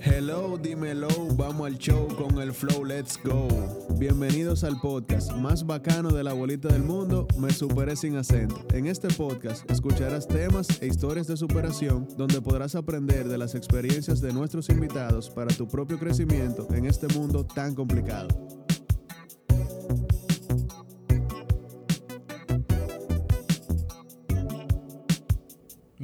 Hello, dímelo, vamos al show con el flow, let's go. Bienvenidos al podcast más bacano de la bolita del mundo, Me Superé Sin Acento. En este podcast escucharás temas e historias de superación donde podrás aprender de las experiencias de nuestros invitados para tu propio crecimiento en este mundo tan complicado.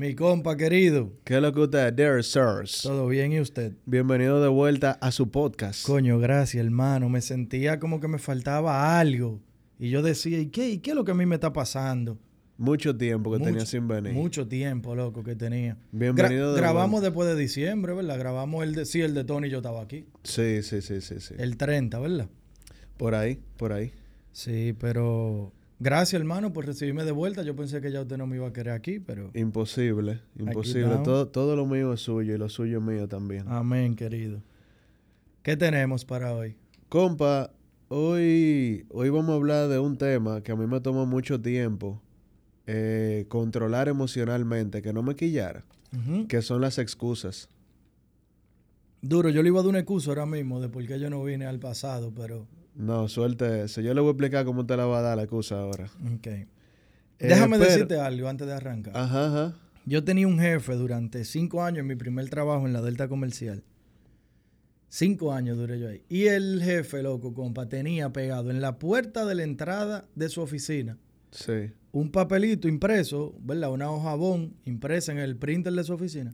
Mi compa querido. ¿Qué es lo que usted, dear sirs? Todo bien, ¿y usted? Bienvenido de vuelta a su podcast. Coño, gracias, hermano. Me sentía como que me faltaba algo. Y yo decía, ¿y qué, ¿Y qué es lo que a mí me está pasando? Mucho tiempo que tenía sin venir. Mucho tiempo, loco, que tenía. Bienvenido Grabamos después de diciembre, ¿verdad? Grabamos el de... Sí, el de Tony yo estaba aquí. Sí, sí, sí, sí, sí. El 30, ¿verdad? Por ahí, por ahí. Sí, pero... Gracias, hermano, por recibirme de vuelta. Yo pensé que ya usted no me iba a querer aquí, pero... Imposible, imposible. Todo, todo lo mío es suyo y lo suyo es mío también. Amén, querido. ¿Qué tenemos para hoy? Compa, hoy, hoy vamos a hablar de un tema que a mí me tomó mucho tiempo eh, controlar emocionalmente, que no me quillara, que son las excusas. Duro, yo le iba a dar una excusa ahora mismo de por qué yo no vine al pasado, pero no, suerte eso. Yo le voy a explicar cómo te la va a dar la excusa ahora. Ok. Eh, Déjame decirte algo antes de arrancar. Ajá, ajá. Yo tenía un jefe durante cinco años en mi primer trabajo en la Delta Comercial. Cinco años duré yo ahí. Y el jefe, loco, compa, tenía pegado en la puerta de la entrada de su oficina. Sí. Un papelito impreso, ¿verdad? Una hoja bon impresa en el printer de su oficina.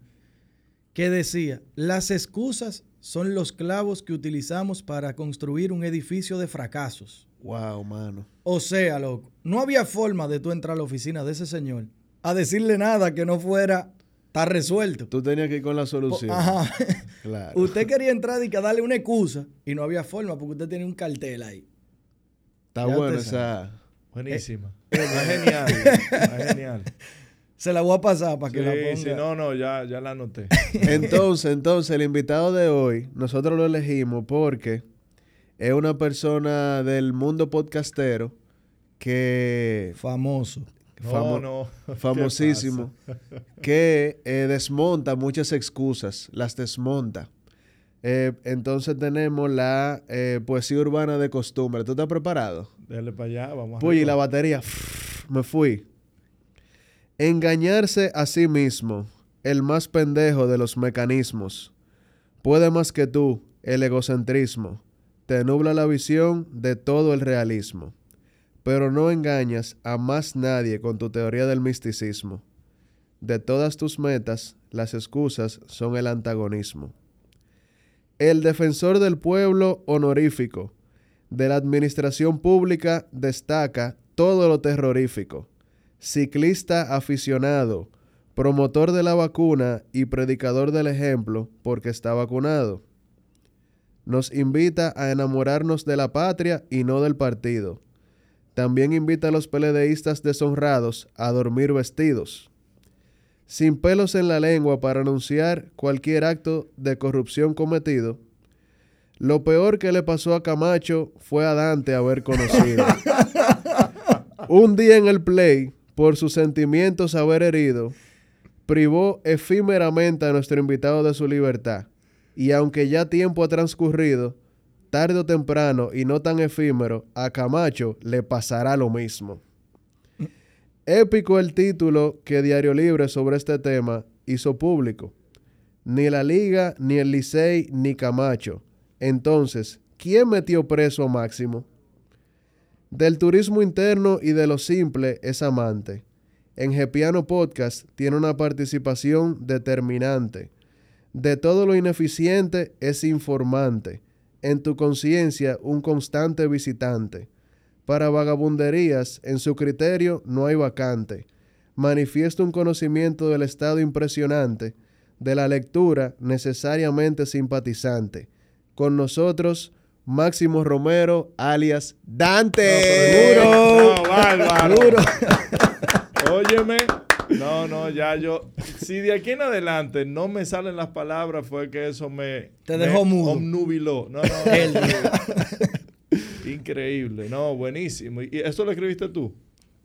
Que decía, las excusas son los clavos que utilizamos para construir un edificio de fracasos. Wow, mano. O sea, loco, no había forma de tú entrar a la oficina de ese señor a decirle nada que no fuera está resuelto. Tú tenías que ir con la solución. Ajá. Claro. Usted quería entrar y que darle una excusa y no había forma porque usted tenía un cartel ahí. Está bueno esa. Buenísima. Eh, genial. genial. Se la voy a pasar para que la ponga. Sí, no, no, ya, ya la anoté. entonces, entonces, el invitado de hoy, nosotros lo elegimos porque es una persona del mundo podcastero que... Famoso. no, famosísimo. Que eh, desmonta muchas excusas, las desmonta. Eh, entonces tenemos la eh, poesía urbana de costumbre. ¿Tú estás preparado? Dale para allá, vamos a Uy, y la batería. me fui. Engañarse a sí mismo, el más pendejo de los mecanismos. Puede más que tú, el egocentrismo. Te nubla la visión de todo el realismo. Pero no engañas a más nadie con tu teoría del misticismo. De todas tus metas, las excusas son el antagonismo. El defensor del pueblo honorífico de la administración pública destaca todo lo terrorífico ciclista aficionado, promotor de la vacuna y predicador del ejemplo porque está vacunado. Nos invita a enamorarnos de la patria y no del partido. También invita a los peledeístas deshonrados a dormir vestidos. Sin pelos en la lengua para anunciar cualquier acto de corrupción cometido. Lo peor que le pasó a Camacho fue a Dante haber conocido. Un día en el play, por sus sentimientos haber herido, privó efímeramente a nuestro invitado de su libertad. Y aunque ya tiempo ha transcurrido, tarde o temprano y no tan efímero, a Camacho le pasará lo mismo. Épico el título que Diario Libre sobre este tema hizo público. Ni la Liga, ni el Licey, ni Camacho. Entonces, ¿quién metió preso a Máximo? Del turismo interno y de lo simple es amante. En Gepiano Podcast tiene una participación determinante. De todo lo ineficiente es informante. En tu conciencia un constante visitante. Para vagabunderías, en su criterio no hay vacante. Manifiesta un conocimiento del estado impresionante, de la lectura necesariamente simpatizante. Con nosotros, Máximo Romero, alias Dante. duro. No, bárbaro. Duro. Óyeme. No, no, ya yo. Si de aquí en adelante no me salen las palabras, fue que eso me. Te dejó mudo. Omnubiló. No, no. Increíble. No, buenísimo. ¿Y eso lo escribiste tú?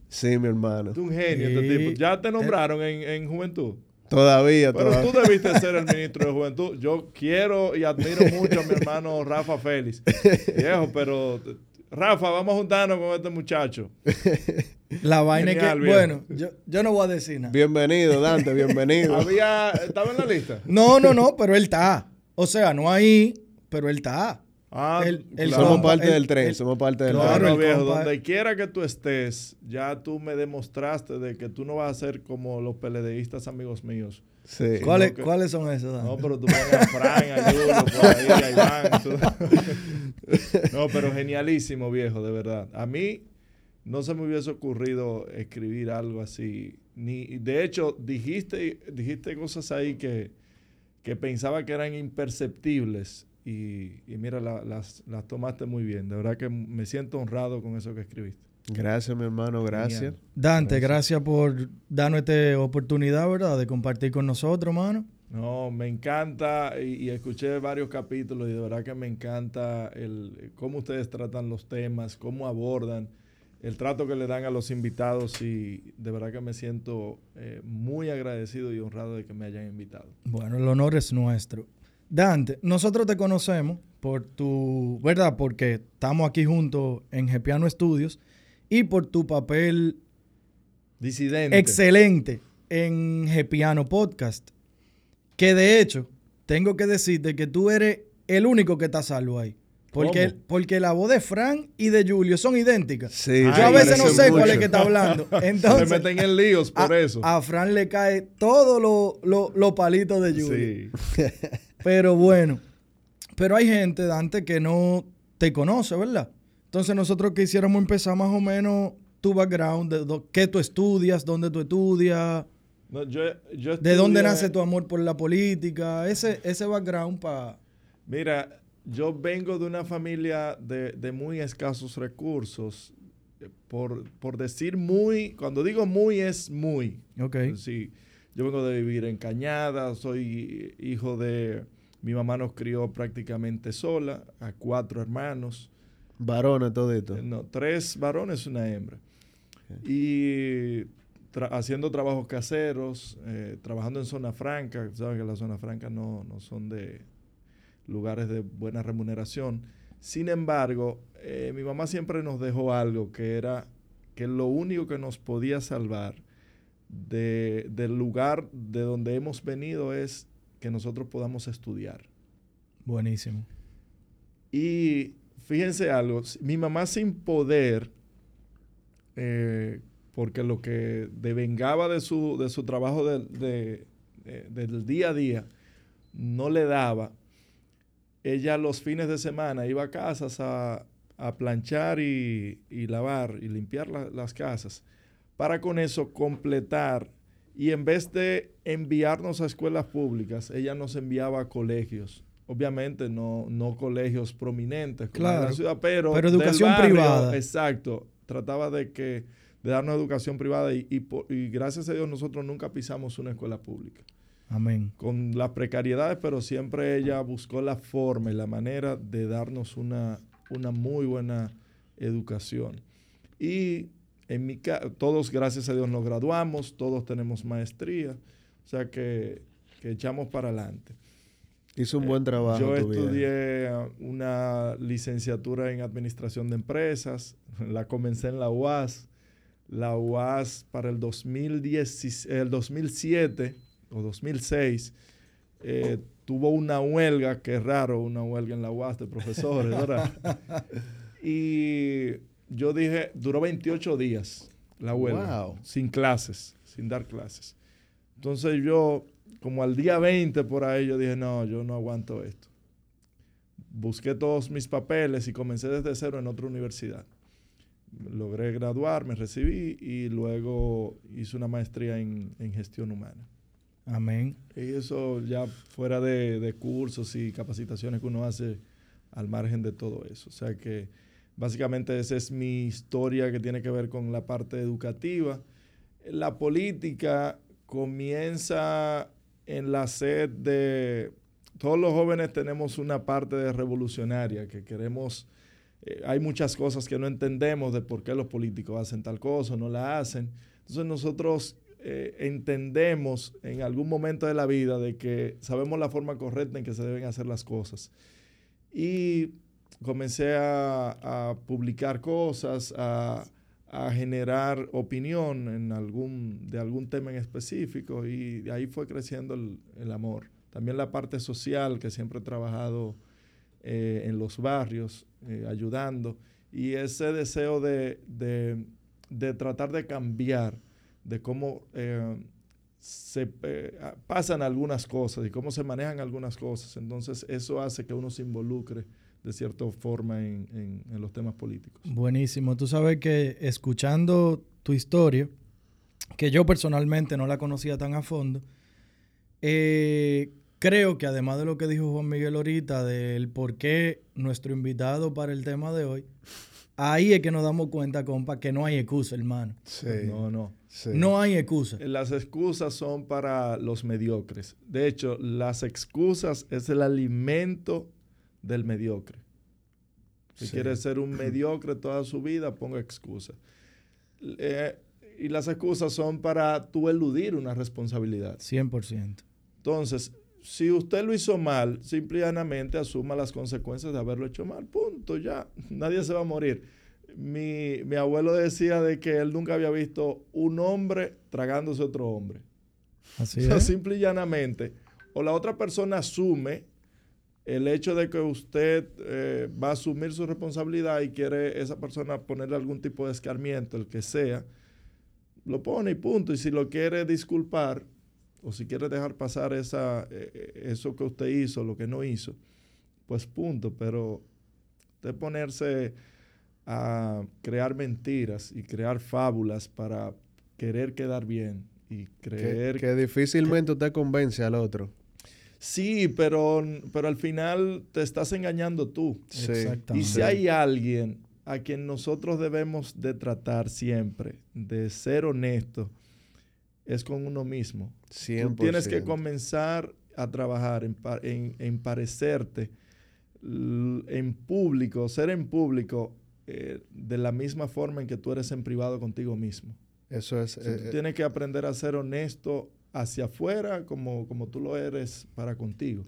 Sí, mi hermano. Tú un genio, este tipo. ¿Ya te nombraron en, en juventud? Todavía, Pero todavía. tú debiste ser el ministro de Juventud. Yo quiero y admiro mucho a mi hermano Rafa Félix. Viejo, pero Rafa, vamos a juntarnos con este muchacho. La vaina es que, viejo. bueno, yo, yo no voy a decir nada. Bienvenido, Dante, bienvenido. Había, estaba en la lista. No, no, no, pero él está. O sea, no ahí, pero él está. Ah, El- el claro. somos compa- parte el- del tren, el- somos parte del Claro, el viejo, donde quiera que tú estés, ya tú me demostraste de que tú no vas a ser como los peledeístas amigos míos. tren. Sí. ¿Cuáles, que- ¿Cuáles son esos? Dan? No, pero tú pones a Fran, a Julio, por ahí, a Iván. tú- No, pero genialísimo, viejo, de verdad. A mí no se me hubiese ocurrido escribir algo así. Ni, de hecho, dijiste, dijiste cosas ahí que, que pensaba que eran imperceptibles. Y, y mira, la- las, las tomaste muy bien. De verdad que me siento honrado con eso que escribiste. Gracias, mi hermano, gracias. Genial. Dante, gracias por darnos esta oportunidad, ¿verdad? De compartir con nosotros, mano. No, me encanta y, y escuché varios capítulos y de verdad que me encanta el cómo ustedes tratan los temas, cómo abordan, el trato que le dan a los invitados y de verdad que me siento eh, muy agradecido y honrado de que me hayan invitado. Bueno, el honor es nuestro. Dante, nosotros te conocemos por tu, ¿verdad? Porque estamos aquí juntos en Gepiano Studios y por tu papel Disidente. excelente en Gepiano Podcast. Que de hecho, tengo que decirte que tú eres el único que está salvo ahí. Porque, ¿Cómo? porque la voz de Fran y de Julio son idénticas. Sí, Yo Ay, a veces no sé cuál es que está hablando. Se Entonces, meten en líos por a, eso. a Fran le cae todo lo, lo- los palitos de Julio. sí. Pero bueno, pero hay gente, Dante, que no te conoce, ¿verdad? Entonces nosotros quisiéramos empezar más o menos tu background, de do- qué tú estudias, dónde tú estudias, No, yo- yo de dónde nace tu amor por la política, ese, ese background para... Mira, yo vengo de una familia de, de muy escasos recursos. Por, por decir muy, cuando digo muy es muy. Ok. Sí, yo vengo de vivir en Cañada, soy hijo de... Mi mamá nos crió prácticamente sola, a cuatro hermanos. Varones, todito. Eh, No, tres varones y una hembra. Y tra- haciendo trabajos caseros, eh, trabajando en zona franca. Sabes que las zonas francas no, no son de lugares de buena remuneración. Sin embargo, eh, mi mamá siempre nos dejó algo que era que lo único que nos podía salvar de- del lugar de donde hemos venido es que nosotros podamos estudiar. Buenísimo. Y fíjense algo, mi mamá sin poder, eh, porque lo que devengaba de su, de su trabajo del- de- de- del día a día no le daba, ella los fines de semana iba a casas a, a planchar y, y lavar y limpiar la- las casas para con eso completar y en vez de enviarnos a escuelas públicas, ella nos enviaba a colegios. Obviamente no, no colegios prominentes como en la ciudad, pero, pero educación barrio, privada. Exacto. Trataba de que de darnos educación privada y, y gracias a Dios nosotros nunca pisamos una escuela pública Amén. con las precariedades, pero siempre ella buscó la forma y la manera de darnos una, una muy buena educación. Y en mi todos, gracias a Dios, nos graduamos, todos tenemos maestría, o sea que, que echamos para adelante. Hizo un buen trabajo. Yo tu vida. estudié uh, una licenciatura en administración de empresas, la comencé en la UAS. La UAS para el, 2010, el 2007 o 2006 eh, tuvo una huelga, que es raro una huelga en la UAS de profesores, ¿verdad? y yo dije, duró 28 días la huelga, Wow. sin clases, sin dar clases. Entonces yo, como al día 20 por ahí, yo dije, no, yo no aguanto esto. Busqué todos mis papeles y comencé desde cero en otra universidad. Logré graduar, me recibí y luego hice una maestría en, en gestión humana. Amén. Y eso ya fuera de, de cursos y capacitaciones que uno hace al margen de todo eso. O sea que básicamente esa es mi historia que tiene que ver con la parte educativa. La política comienza en la sed de... Todos los jóvenes tenemos una parte de revolucionaria que queremos... eh, hay muchas cosas que no entendemos de por qué los políticos hacen tal cosa no la hacen. Entonces nosotros eh, entendemos en algún momento de la vida de que sabemos la forma correcta en que se deben hacer las cosas. Y comencé a, publicar cosas, a, generar opinión en algún, de algún tema en específico y de ahí fue creciendo el, amor. También la parte social, que siempre he trabajado eh, en los barrios, eh, ayudando, y ese deseo de, tratar de cambiar, de cómo eh, se pasan algunas cosas y cómo se manejan algunas cosas. Entonces eso hace que uno se involucre de cierta forma en, los temas políticos. Buenísimo. Tú sabes que escuchando tu historia, que yo personalmente no la conocía tan a fondo, eh, creo que además de lo que dijo Juan Miguel ahorita, del por qué nuestro invitado para el tema de hoy, ahí es que nos damos cuenta, compa, que no hay excusa, hermano. Sí. No, no. No hay excusa. Las excusas son para los mediocres. De hecho, las excusas es el alimento del mediocre. Si quiere ser un mediocre toda su vida, ponga excusas. Eh, y las excusas son para tú eludir una responsabilidad. 100%. Entonces, si usted lo hizo mal, simplemente asuma las consecuencias de haberlo hecho mal. Punto, ya. Nadie se va a morir. Mi, mi abuelo decía de que él nunca había visto un hombre tragándose otro hombre. Así es. Simple y llanamente. O la otra persona asume el hecho de que usted eh, va a asumir su responsabilidad y quiere esa persona ponerle algún tipo de escarmiento, el que sea, lo pone y punto. Y si lo quiere disculpar o si quiere dejar pasar esa, eh, eso que usted hizo, lo que no hizo, pues punto. Pero usted ponerse a crear mentiras y crear fábulas para querer quedar bien y creer... Que, difícilmente usted convence al otro. Sí, pero, pero al final te estás engañando tú. Sí. Y si hay alguien a quien nosotros debemos de tratar siempre, de ser honesto, es con uno mismo. Tú tienes que comenzar a trabajar en, en, parecerte en público, ser en público eh, de la misma forma en que tú eres en privado contigo mismo. Eso es. tú eh, tienes que aprender a ser honesto hacia afuera como, como tú lo eres para contigo.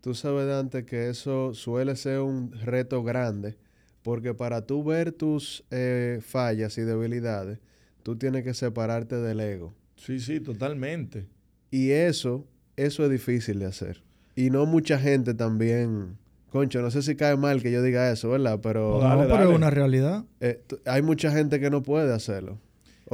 Tú sabes, Dante, que eso suele ser un reto grande, porque para tú ver tus eh, fallas y debilidades, tú tienes que separarte del ego. Sí, sí, totalmente. Y eso, eso es difícil de hacer. Y no mucha gente también... Concho, no sé si cae mal que yo diga eso, ¿verdad? Pero... No, pero es una realidad. Eh, hay mucha gente que no puede hacerlo.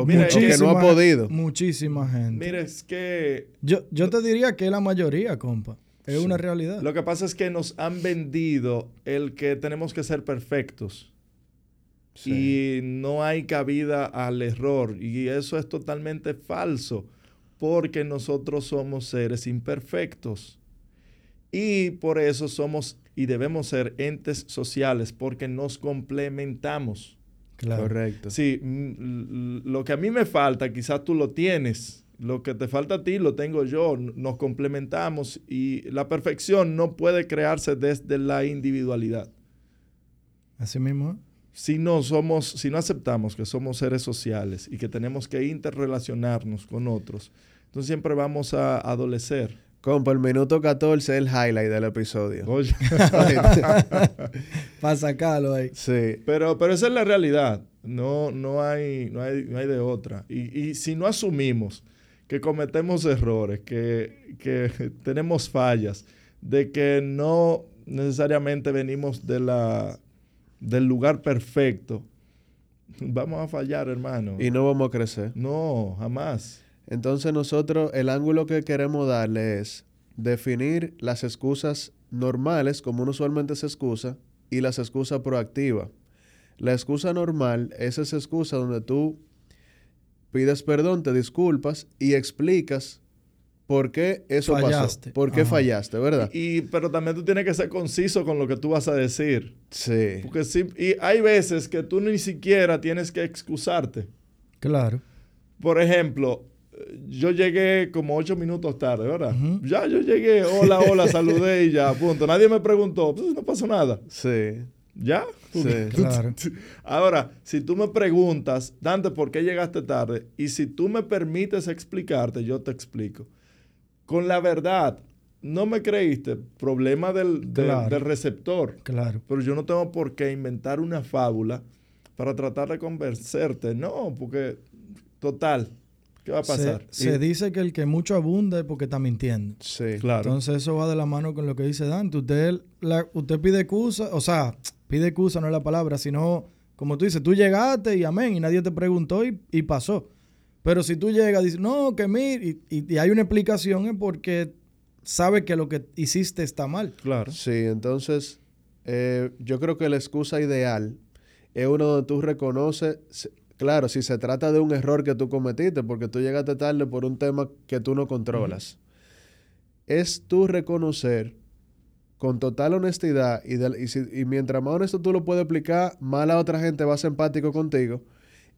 O, que no ha podido. Muchísima gente. Mira, es que... Yo, yo te diría que es la mayoría, compa. Es una realidad. Lo que pasa es que nos han vendido el que tenemos que ser perfectos. Y no hay cabida al error. Y eso es totalmente falso. Porque nosotros somos seres imperfectos. Y por eso somos y debemos ser entes sociales. Porque nos complementamos. Correcto. Sí, mm, lo que a mí me falta, quizás tú lo tienes. Lo que te falta a ti lo tengo yo. Nos complementamos y la perfección no puede crearse desde la individualidad. Así mismo. Si no somos, si no aceptamos que somos seres sociales y que tenemos que interrelacionarnos con otros, entonces siempre vamos a adolecer. Compa, el minuto 14 es el highlight del episodio. Para sacarlo ahí. Sí. Pero, pero esa es la realidad. No, no, hay, no, hay, no hay de otra. Y, si no asumimos que cometemos errores, que, que tenemos fallas, de que no necesariamente venimos de la, del lugar perfecto, vamos a fallar, hermano. Y no vamos a crecer. No, jamás. Entonces nosotros el ángulo que queremos darle es definir las excusas normales, como uno usualmente se excusa, y las excusas proactivas. La excusa normal es esa excusa donde tú pides perdón, te disculpas y explicas por qué eso fallaste. pasó. ¿Por qué fallaste, verdad? Y, pero también tú tienes que ser conciso con lo que tú vas a decir. Sí. Porque sí, y hay veces que tú ni siquiera tienes que excusarte. Claro. Por ejemplo, yo llegué como ocho minutos tarde, ¿verdad? Ya yo llegué, hola, hola, saludé y ya, punto. Nadie me preguntó, pues no pasó nada. Sí. ¿Ya? Sí. Claro. Ahora, si tú me preguntas, Dante, ¿por qué llegaste tarde? Y si tú me permites explicarte, yo te explico. Con la verdad, no me creíste, problema del, de- Claro. del receptor. Claro. Pero yo no tengo por qué inventar una fábula para tratar de convencerte. No, porque, total, ¿qué va a Se, pasar? se Y- dice que el que mucho abunda es porque está mintiendo. Sí. claro. Entonces eso va de la mano con lo que dice Dante. Usted, la- usted pide excusa, o sea, pide excusa no es la palabra, sino, como tú dices, tú llegaste y amén, y nadie te preguntó y, y pasó. Pero si tú llegas y dices, no, que mire, y, y- y hay una explicación es porque sabe que lo que hiciste está mal. claro. Sí, entonces eh, yo creo que la excusa ideal es uno donde tú reconoces, claro, si se trata de un error que tú cometiste, porque tú llegaste tarde por un tema que tú no controlas, es tú reconocer con total honestidad y, y si- y mientras más honesto tú lo puedes explicar, más la otra gente va a ser empático contigo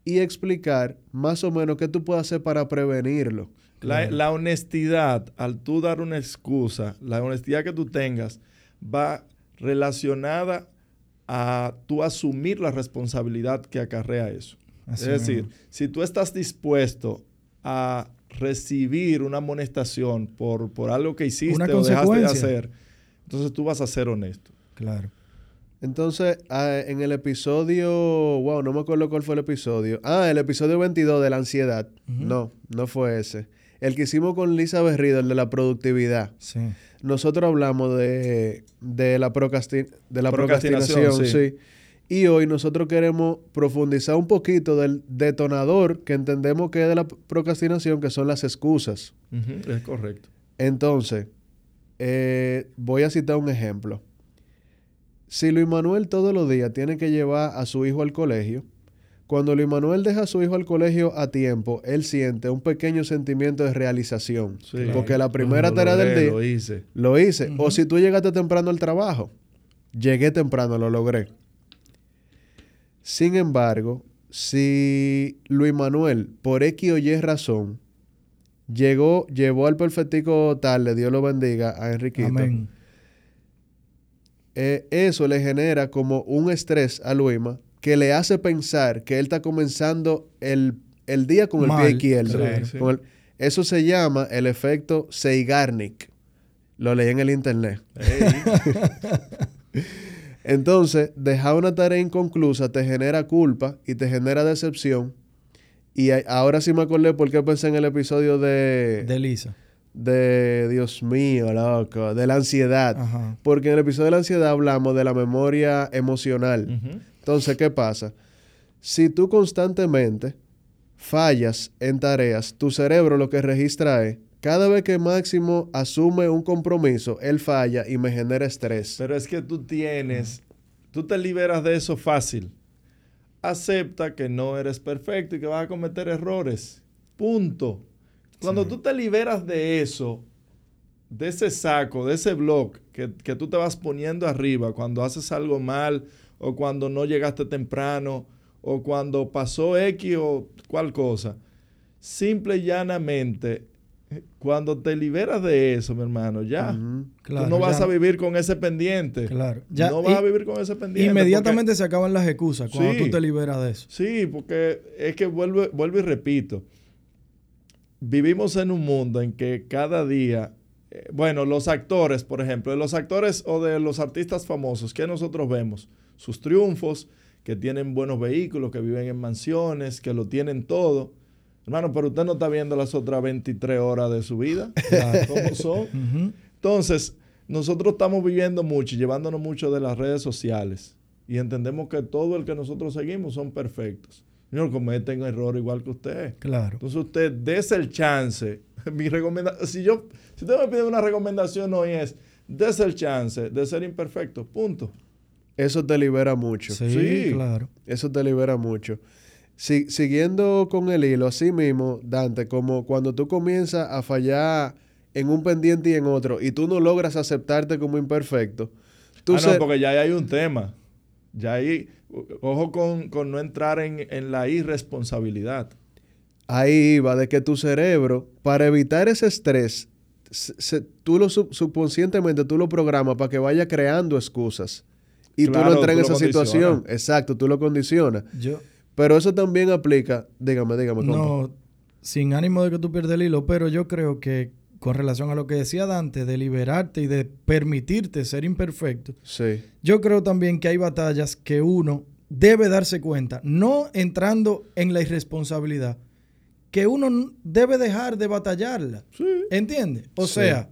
y explicar más o menos qué tú puedes hacer para prevenirlo. La, la honestidad, al tú dar una excusa, la honestidad que tú tengas va relacionada a tú asumir la responsabilidad que acarrea eso. Así es decir, mismo. si tú estás dispuesto a recibir una amonestación por, por algo que hiciste Una o dejaste de hacer, entonces tú vas a ser honesto. Claro. Entonces, ah, en el episodio, wow, no me acuerdo cuál fue el episodio. Ah, el episodio 22 de la ansiedad. No, no fue ese. El que hicimos con Lisa Berrido, el de la productividad. Sí. Nosotros hablamos de, de la, procrasti- de la Procrastinación, procrastinación, sí. sí. Y hoy nosotros queremos profundizar un poquito del detonador que entendemos que es de la procrastinación, que son las excusas. Es correcto. Entonces, eh, voy a citar un ejemplo. Si Luis Manuel todos los días tiene que llevar a su hijo al colegio, cuando Luis Manuel deja a su hijo al colegio a tiempo, él siente un pequeño sentimiento de realización. Sí. Porque la primera tarea del día Lo hice. lo hice. O si tú llegaste temprano al trabajo, llegué temprano, lo logré. Sin embargo, si Luis Manuel, por X o Y razón, llegó, llevó al perfectico tarde, Dios lo bendiga a Enriquito, Amén. eh, eso le genera como un estrés a Luima que le hace pensar que él está comenzando el, el día con el Mal, pie izquierdo. claro. Sí, Con el- eso se llama el efecto Seigarnik. Lo leí en el internet. Ey, Entonces, dejar una tarea inconclusa te genera culpa y te genera decepción. Y ahora sí me acordé por qué pensé en el episodio de, De Lisa. de Dios mío, loco, de la ansiedad. Ajá. Porque en el episodio de la ansiedad hablamos de la memoria emocional. Entonces, ¿qué pasa? Si tú constantemente fallas en tareas, tu cerebro lo que registra es, cada vez que Máximo asume un compromiso, él falla y me genera estrés. Pero es que tú tienes, tú te liberas de eso fácil. Acepta que no eres perfecto y que vas a cometer errores. Punto. Cuando Sí. tú te liberas de eso, de ese saco, de ese blog que, que tú te vas poniendo arriba cuando haces algo mal o cuando no llegaste temprano o cuando pasó X o cual cosa, simple y llanamente, cuando te liberas de eso, mi hermano, ya. Claro, tú no vas ya- a vivir con ese pendiente. Claro. Ya- no vas y- a vivir con ese pendiente. Inmediatamente se acaban las excusas cuando Sí. tú te liberas de eso. porque- sí, porque es que vuelvo, vuelvo y repito. Vivimos en un mundo en que cada día, eh, bueno, los actores, por ejemplo, de los actores o de los artistas famosos, que nosotros vemos? Sus triunfos, que tienen buenos vehículos, que viven en mansiones, que lo tienen todo. Hermano, pero usted no está viendo las otras 23 horas de su vida. Claro. ¿Cómo son? Entonces, nosotros estamos viviendo mucho y llevándonos mucho de las redes sociales y entendemos que todo el que nosotros seguimos son perfectos. No cometen error igual que usted. Claro. Entonces usted dése el chance. Mi recomendación, si yo, si usted me pide una recomendación hoy es, dése el chance de ser imperfecto. Punto. Eso te libera mucho. Sí, Sí. claro. Eso te libera mucho. Si- siguiendo con el hilo, así mismo, Dante, como cuando tú comienzas a fallar en un pendiente y en otro y tú no logras aceptarte como imperfecto, tú ah, no, porque ya ahí hay un tema. Ya ahí, ojo con, con no entrar en, en la irresponsabilidad. ahí va de que tu cerebro, para evitar ese estrés, se- se- tú lo sub- subconscientemente tú lo programas para que vaya creando excusas. y tú no entras en esa situación. Exacto, tú lo condicionas. Yo, Pero eso también aplica, dígame, dígame, compa. no, sin ánimo de que tú pierdas el hilo, pero yo creo que con relación a lo que decía Dante, de liberarte y de permitirte ser imperfecto, Sí, yo creo también que hay batallas que uno debe darse cuenta, no entrando en la irresponsabilidad, que uno debe dejar de batallarla. Sí. ¿Entiendes? O Sí. sea,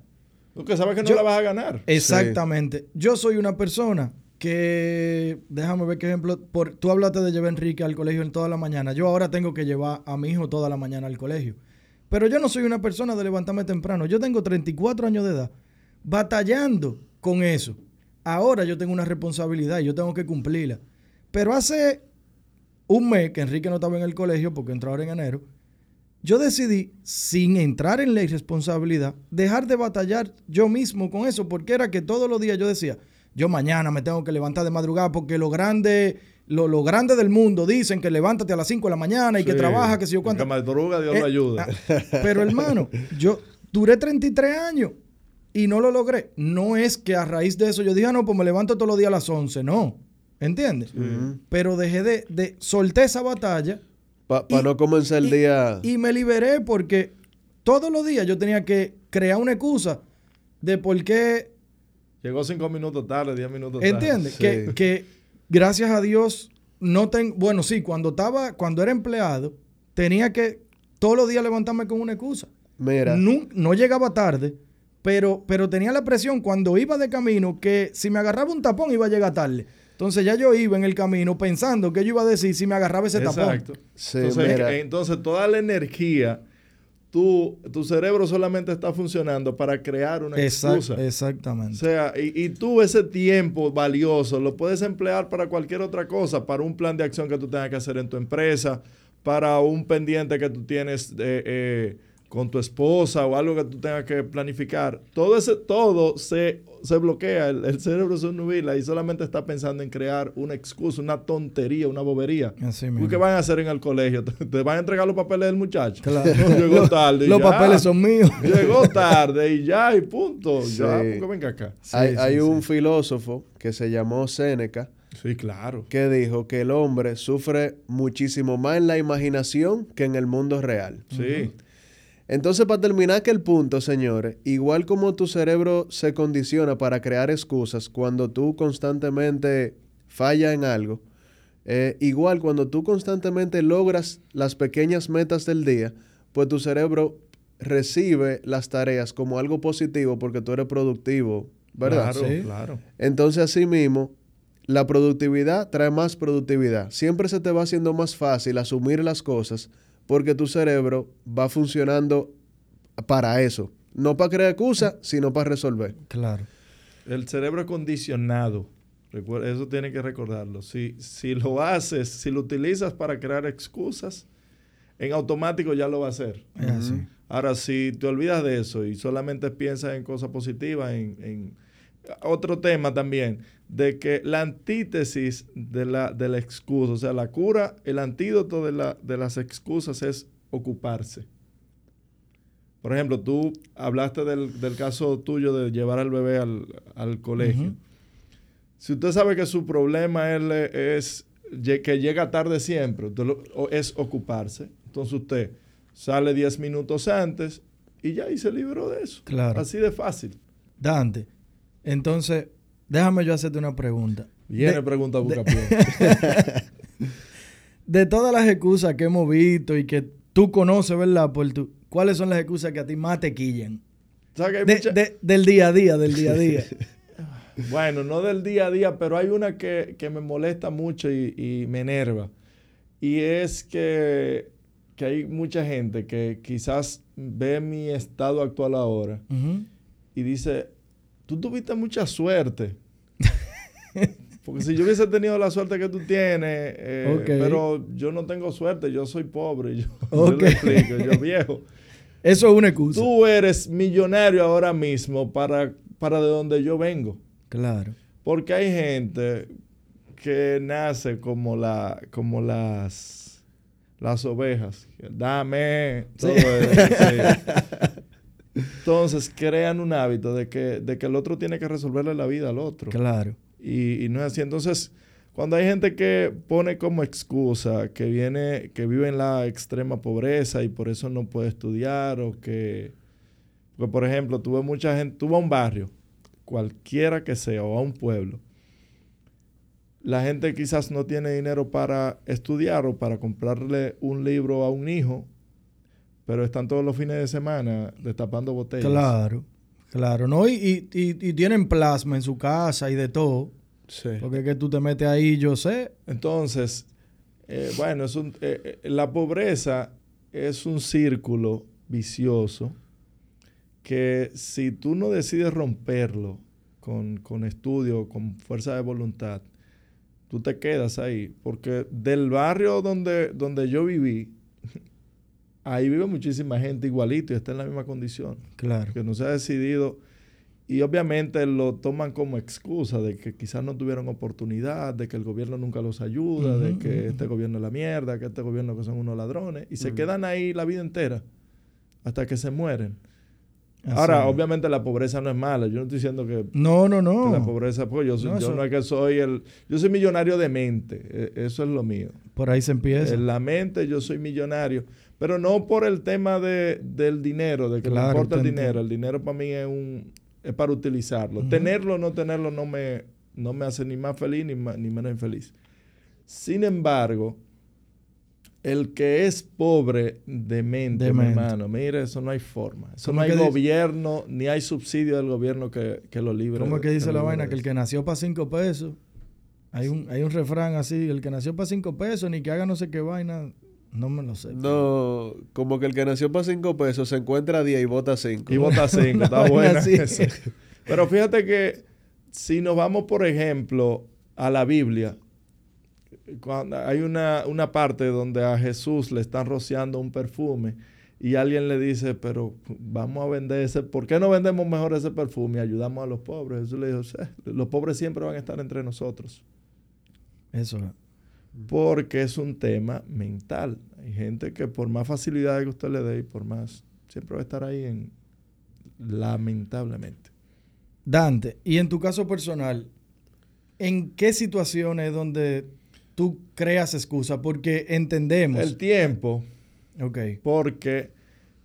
Porque sabes que no Yo- la vas a ganar. exactamente. Yo soy una persona que, déjame ver qué ejemplo, por, tú hablaste de llevar a Enrique al colegio en toda la mañana. Yo ahora tengo que llevar a mi hijo toda la mañana al colegio. Pero yo no soy una persona de levantarme temprano. Yo tengo 34 años de edad batallando con eso. Ahora yo tengo una responsabilidad y yo tengo que cumplirla. Pero hace un mes que Enrique no estaba en el colegio porque entró ahora en enero, yo decidí, sin entrar en la irresponsabilidad, dejar de batallar yo mismo con eso, porque era que todos los días yo decía, yo mañana me tengo que levantar de madrugada porque lo grande, lo, lo del mundo dicen que levántate a las 5 de la mañana y que trabaja, que si yo cuánto. Que madruga, Dios Eh, lo ayude. ah, pero hermano, yo duré 33 años y no lo logré. No es que a raíz de eso yo dije, "Ah, no, pues me levanto todos los días a las 11. No. ¿Entiendes? Pero dejé de, de solté esa batalla para no comenzar el y- día... y me liberé porque todos los días yo tenía que crear una excusa de por qué, Llegó cinco minutos tarde, diez minutos tarde. ¿entiendes? Sí. Que, que gracias a Dios no tengo, bueno, sí, cuando estaba, cuando era empleado, tenía que todos los días levantarme con una excusa. Mira, no llegaba tarde, pero, pero tenía la presión cuando iba de camino que si me agarraba un tapón iba a llegar tarde. Entonces ya yo iba en el camino pensando que yo iba a decir si me agarraba ese tapón. Exacto. Sí, entonces, mira. entonces, toda la energía, tú, tu cerebro solamente está funcionando para crear una Exact- excusa. O exactamente. sea, y, y tú ese tiempo valioso lo puedes emplear para cualquier otra cosa, para un plan de acción que tú tengas que hacer en tu empresa, para un pendiente que tú tienes eh, eh, con tu esposa o algo que tú tengas que planificar. Todo ese, todo se, se bloquea, el, el cerebro se nubila y solamente está pensando en crear una excusa, una tontería, una bobería. Así ¿Qué van a hacer en el colegio? ¿Te, te van a entregar los papeles del muchacho? Claro. No, llegó tarde. y Los ya. papeles son míos. Llegó tarde y ya, y punto. Ya, porque venga acá. hay, sí, hay sí. un filósofo que se llamó Séneca Sí, claro. que dijo que el hombre sufre muchísimo más en la imaginación que en el mundo real. Sí. Entonces, para terminar que el punto, señores, igual como tu cerebro se condiciona para crear excusas cuando tú constantemente fallas en algo, eh, igual cuando tú constantemente logras las pequeñas metas del día, pues tu cerebro recibe las tareas como algo positivo porque tú eres productivo, ¿verdad? Claro, Sí. claro. Entonces, asimismo, la productividad trae más productividad. Siempre se te va haciendo más fácil asumir las cosas porque tu cerebro va funcionando para eso. No para crear excusas, sino para resolver. Claro. El cerebro es condicionado. Recuerda, eso tiene que recordarlo. Si, si lo haces, si lo utilizas para crear excusas, en automático ya lo va a hacer. Así. Ahora, si te olvidas de eso y solamente piensas en cosas positivas, en, en- otro tema también, de que la antítesis de la, de la excusa, o sea, la cura, el antídoto de, la, de las excusas es ocuparse. Por ejemplo, tú hablaste del, del caso tuyo de llevar al bebé al, al colegio. Si usted sabe que su problema es, es lle- que llega tarde siempre, lo- es ocuparse, entonces usted sale 10 minutos antes y ya y se libró de eso. Claro. Así de fácil. Dante, entonces, déjame yo hacerte una pregunta. Viene De- pregunta de- Bucapié. De todas las excusas que hemos visto y que tú conoces, ¿verdad? Por tu, ¿Cuáles son las excusas que a ti más te quillan? ¿Sabe que hay De- mucha- de- del día a día, del día a día. Bueno, no del día a día, pero hay una que, que me molesta mucho y, y me enerva. Y es que, que hay mucha gente que quizás ve mi estado actual ahora y dice, tú tuviste mucha suerte. Porque si yo hubiese tenido la suerte que tú tienes, eh, pero yo no tengo suerte, yo soy pobre, yo, yo Ok. le explico, yo viejo. Eso es una excusa. Tú eres millonario ahora mismo para, para de donde yo vengo. Claro. Porque hay gente que nace como la, como las, las ovejas. Dame. todo eso, sí. Entonces crean un hábito de que, de que el otro tiene que resolverle la vida al otro. Claro. Y, y no es así. Entonces, cuando hay gente que pone como excusa que viene, que vive en la extrema pobreza y por eso no puede estudiar o que, porque por ejemplo, tuve mucha gente, tuve un barrio, cualquiera que sea, o a un pueblo, la gente quizás no tiene dinero para estudiar o para comprarle un libro a un hijo, pero están todos los fines de semana destapando botellas. Claro, claro, ¿no? Y, y, y tienen plasma en su casa y de todo. Porque es que tú te metes ahí, yo sé. Entonces, eh, bueno, es un, eh, eh, la pobreza es un círculo vicioso que si tú no decides romperlo con, con estudio, con fuerza de voluntad, tú te quedas ahí. Porque del barrio donde, donde yo viví, ahí vive muchísima gente igualito y está en la misma condición. Claro. Que no se ha decidido y obviamente lo toman como excusa de que quizás no tuvieron oportunidad, de que el gobierno nunca los ayuda, de que este gobierno es la mierda, que este gobierno que son unos ladrones. Y se quedan ahí la vida entera hasta que se mueren. Ahora, obviamente la pobreza no es mala. Yo no estoy diciendo que... No, no, no. la pobreza, pues yo, no, yo no es que soy el... Yo soy millonario de mente. E, eso es lo mío. Por ahí se empieza. En la mente yo soy millonario. Pero no por el tema de, del dinero, de que me importa el dinero. El dinero para mí es un, es para utilizarlo. Tenerlo o no tenerlo no me, no me hace ni más feliz ni, ni menos infeliz. Sin embargo, el que es pobre de mente, hermano, mire, eso no hay forma. Eso no hay gobierno, ni hay subsidio del gobierno que, lo libre. ¿Cómo es que dice la vaina? Que el que nació para cinco pesos, hay un, hay un refrán así, el que nació para cinco pesos, ni que haga no sé qué vaina, no me lo sé. No, como que el que nació para cinco pesos se encuentra a 10 y vota cinco. Y vota cinco, está bueno. Pero fíjate que si nos vamos, por ejemplo, a la Biblia, cuando hay una, una parte donde a Jesús le están rociando un perfume y alguien le dice, pero vamos a vender ese, ¿por qué no vendemos mejor ese perfume y ayudamos a los pobres? Jesús le dijo, los pobres siempre van a estar entre nosotros. Eso porque es un tema mental. Hay gente que por más facilidad que usted le dé y por más, siempre va a estar ahí en, lamentablemente. Dante, y en tu caso personal, ¿en qué situaciones donde tú creas excusa? Porque entendemos. El tiempo. Ok. Porque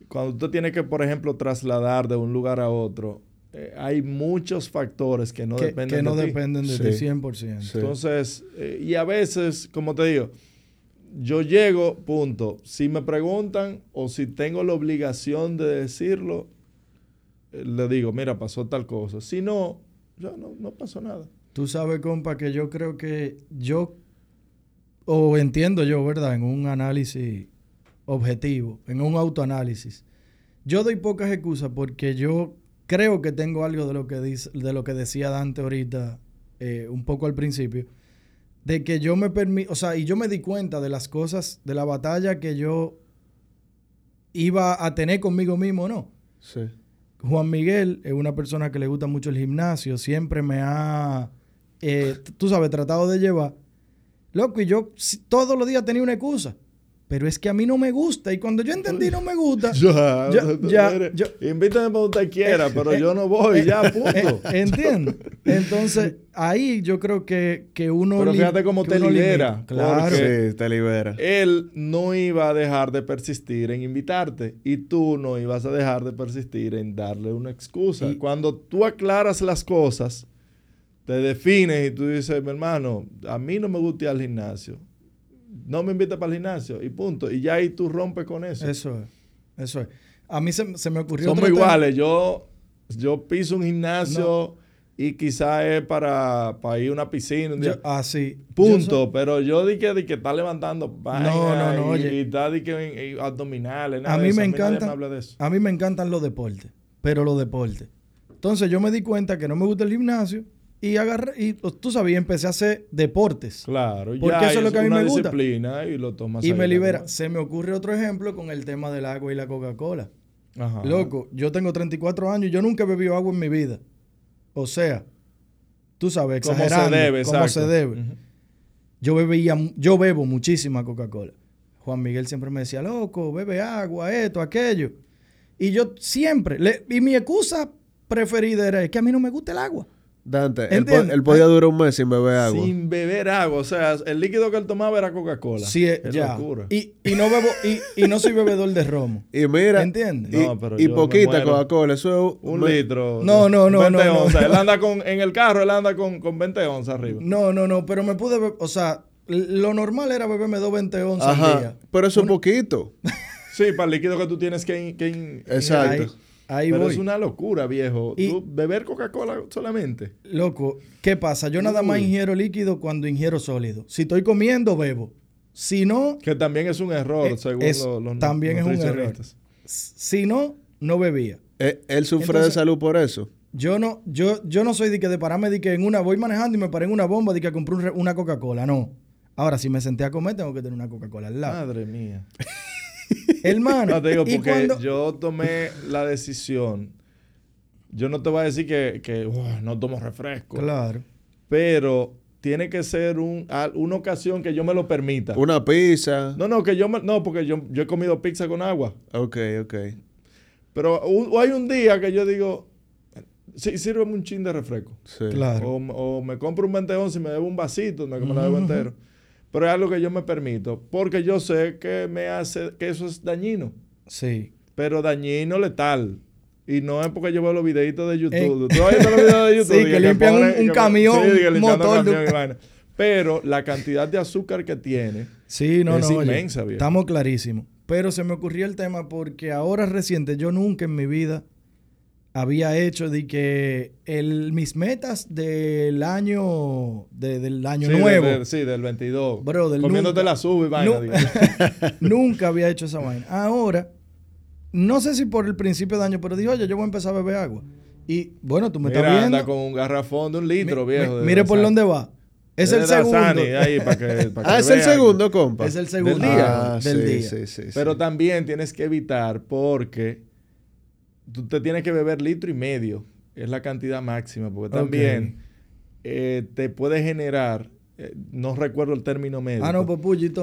cuando usted tiene que, por ejemplo, trasladar de un lugar a otro, eh, hay muchos factores que no dependen que no dependen de ti 100%. Entonces, eh, y a veces, como te digo, yo llego, punto. Si me preguntan o si tengo la obligación de decirlo, eh, le digo, mira, pasó tal cosa. Si no, ya no, no pasó nada. Tú sabes, compa, que yo creo que yo, o entiendo yo, ¿verdad? En un análisis objetivo, en un autoanálisis, yo doy pocas excusas porque yo creo que tengo algo de lo que, dice, de lo que decía Dante ahorita, eh, un poco al principio, de que yo me permito, o sea, y yo me di cuenta de las cosas, de la batalla que yo iba a tener conmigo mismo, ¿no? Sí. Juan Miguel es una persona que le gusta mucho el gimnasio, siempre me ha, eh, tú sabes, tratado de llevar. Loco, y yo todos los días tenía una excusa. Pero es que a mí no me gusta. Y cuando yo entendí no me gusta. ya, ya, yo, invítame para donde quiera, pero yo no voy, ya, punto. Entiendo. Entonces, ahí yo creo que, que uno. Pero fíjate cómo te libera. Claro. Sí, te libera. Él no iba a dejar de persistir en invitarte. Y tú no ibas a dejar de persistir en darle una excusa. Y cuando tú aclaras las cosas, te defines y tú dices, mi hermano, a mí no me gusta ir al gimnasio no me invita para el gimnasio y punto. Y ya ahí tú rompes con eso. Eso es. Eso es. A mí se, me ocurrió. Somos iguales. Yo, yo piso un gimnasio y quizás es para, para, ir a una piscina. ah, sí. Punto. Pero yo di que, di que está levantando no, no, no, y, está di que abdominales. a mí me encanta. A mí me encantan los deportes. Pero los deportes. Entonces yo me di cuenta que no me gusta el gimnasio y agarré, y tú sabías, empecé a hacer deportes. Claro, porque eso es lo que a mí me gusta. disciplina y lo tomas Y me libera. Se me ocurre otro ejemplo con el tema del agua y la Coca-Cola. Loco, yo tengo 34 años y yo nunca he bebido agua en mi vida. O sea, tú sabes, exagerando. Como se debe, Como se debe. Yo bebía, yo bebo muchísima Coca-Cola. Juan Miguel siempre me decía, loco, bebe agua, esto, aquello. Y yo siempre, y mi excusa preferida era que a mí no me gusta el agua. Dante, él, podía durar un mes sin beber agua. Sin beber agua. O sea, el líquido que él tomaba era Coca-Cola. Sí, es ya. locura. Y, y no bebo, y, y no soy bebedor de romo. Y mira, ¿Entiendes? y, No, pero y poquita. Coca-Cola, eso es Un me- litro. No, no, no, 20 no, no. onzas. Él anda con, en el carro, él anda con, con 20 onzas arriba. No, no, no, pero me pude, be- o sea, lo normal era beberme 220 onzas al Ajá, día. pero eso es poquito. Sí, para el líquido que tú tienes que... in- que in- Exacto. Ahí Pero voy. es una locura, viejo. Y- Tú beber Coca-Cola solamente. Loco, ¿qué pasa? Yo nada más ingiero líquido cuando ingiero sólido. Si estoy comiendo, bebo. Si no, Que también es un error, Eh, según es- los, los también es un nutricionistas. si no, no bebía. Eh, él sufre de salud por eso. Yo no, yo, yo no soy de que de pararme de que en una, voy manejando y me paré en una bomba de que compré un una Coca-Cola. No. Ahora, si me senté a comer, tengo que tener una Coca-Cola al lado. Madre mía. Hermano. No te digo porque cuando- yo tomé la decisión. Yo no te voy a decir que, que "Uah, no tomo refresco. Claro. Pero tiene que ser un, una ocasión que yo me lo permita. Una pizza. No, no, que yo me- no, porque yo, yo he comido pizza con agua. Ok, ok. Pero un- o hay un día que yo digo, sí, sírveme un chin de refresco. Sí. Claro. O, o me compro un 20 once y me bebo un vasito, me, me lo ujú. entero. Pero es algo que yo me permito, porque yo sé que me hace, que eso es dañino, Sí. pero dañino letal. Y no es porque yo veo los videitos de YouTube. Eh. ¿Tú has visto los videos de YouTube? Sí, que limpian un- un camión, sí, que motor un camión. Pero la cantidad de azúcar que tiene, Sí, no, Es no. oye, inmensa, viejo. estamos clarísimos. Pero se me ocurrió el tema porque ahora reciente, yo nunca en mi vida había hecho de que el, mis metas del año, de- del año sí, nuevo, del- sí, del 22. Brother, Comiéndote nunca- la sub y vaina. Nu- nunca había hecho esa vaina. Ahora, no sé si por el principio de año, pero dije, oye, yo voy a empezar a beber agua. Y bueno, tú me Mira, estás viendo. anda con un garrafón de un litro, Mi- viejo. mi- mire por dónde va. Es el segundo. Dasani, ahí, para que, para Ah, es el segundo, compa. Es el segundo Del día. Ah, del sí, día. sí, sí, sí. Pero también tienes que evitar porque tú te tienes que beber litro y medio. Es la cantidad máxima. Porque también eh, te puede generar, eh, no recuerdo el término médico. Ah, no, pues.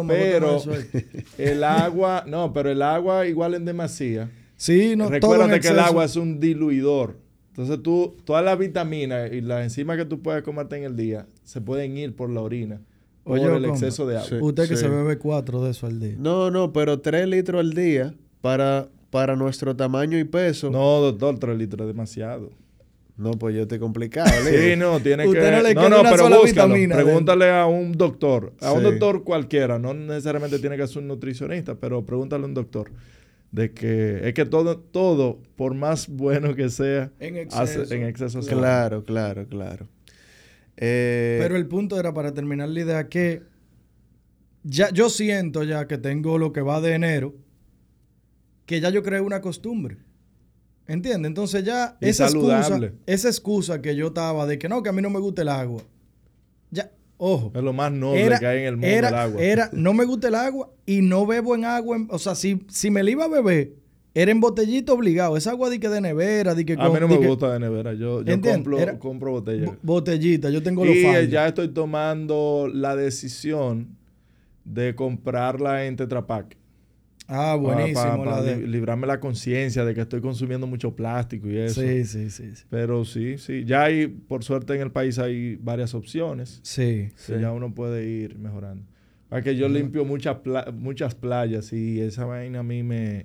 Pero eso el agua, no, pero el agua igual en demasía. Sí, no, todo en Recuérdate que el agua es un diluidor. Entonces tú, todas las vitaminas y las enzimas que tú puedes comerte en el día se pueden ir por la orina. Por Oye, el exceso de agua. Sí. Usted que se bebe cuatro de eso al día. No, no, pero 3 litros al día para, para nuestro tamaño y peso. No, doctor, tres litros es demasiado. No, pues yo estoy complicado. Sí, Leo. no, tiene Usted que. no le no, no, una pero sola búscalo. vitamina Pregúntale a un doctor. A un doctor cualquiera. No necesariamente tiene que ser un nutricionista, pero pregúntale a un doctor. De que es que todo, todo, por más bueno que sea, En hace- exceso. en exceso hace. Claro, claro, claro. Eh, Pero el punto era para terminar la idea que ya yo siento ya que tengo lo que va de enero, que ya yo creé una costumbre. ¿Entiendes? Entonces ya Y esa excusa, esa excusa que yo estaba de que no, que a mí no me gusta el agua. Ya, ojo. Es lo más noble Era, que hay en el mundo era, el agua. era, no me gusta el agua y no bebo en agua. en- o sea, si, si me la iba a beber, era en botellito obligado. Esa agua de que de nevera, de que a mí no me que- gusta de nevera. Yo, yo compro, Era- compro botella. bo- botellita. Yo tengo los y ya estoy tomando la decisión de comprarla en Tetra Pak. Ah, buenísimo. pa- pa la de- librarme la conciencia de que estoy consumiendo mucho plástico y eso. Sí, sí, sí. Sí. Pero sí, sí. Ya hay, por suerte en el país hay varias opciones Sí. que ya uno puede ir mejorando. Para que yo limpio muchas, pla- muchas playas y esa vaina a mí me,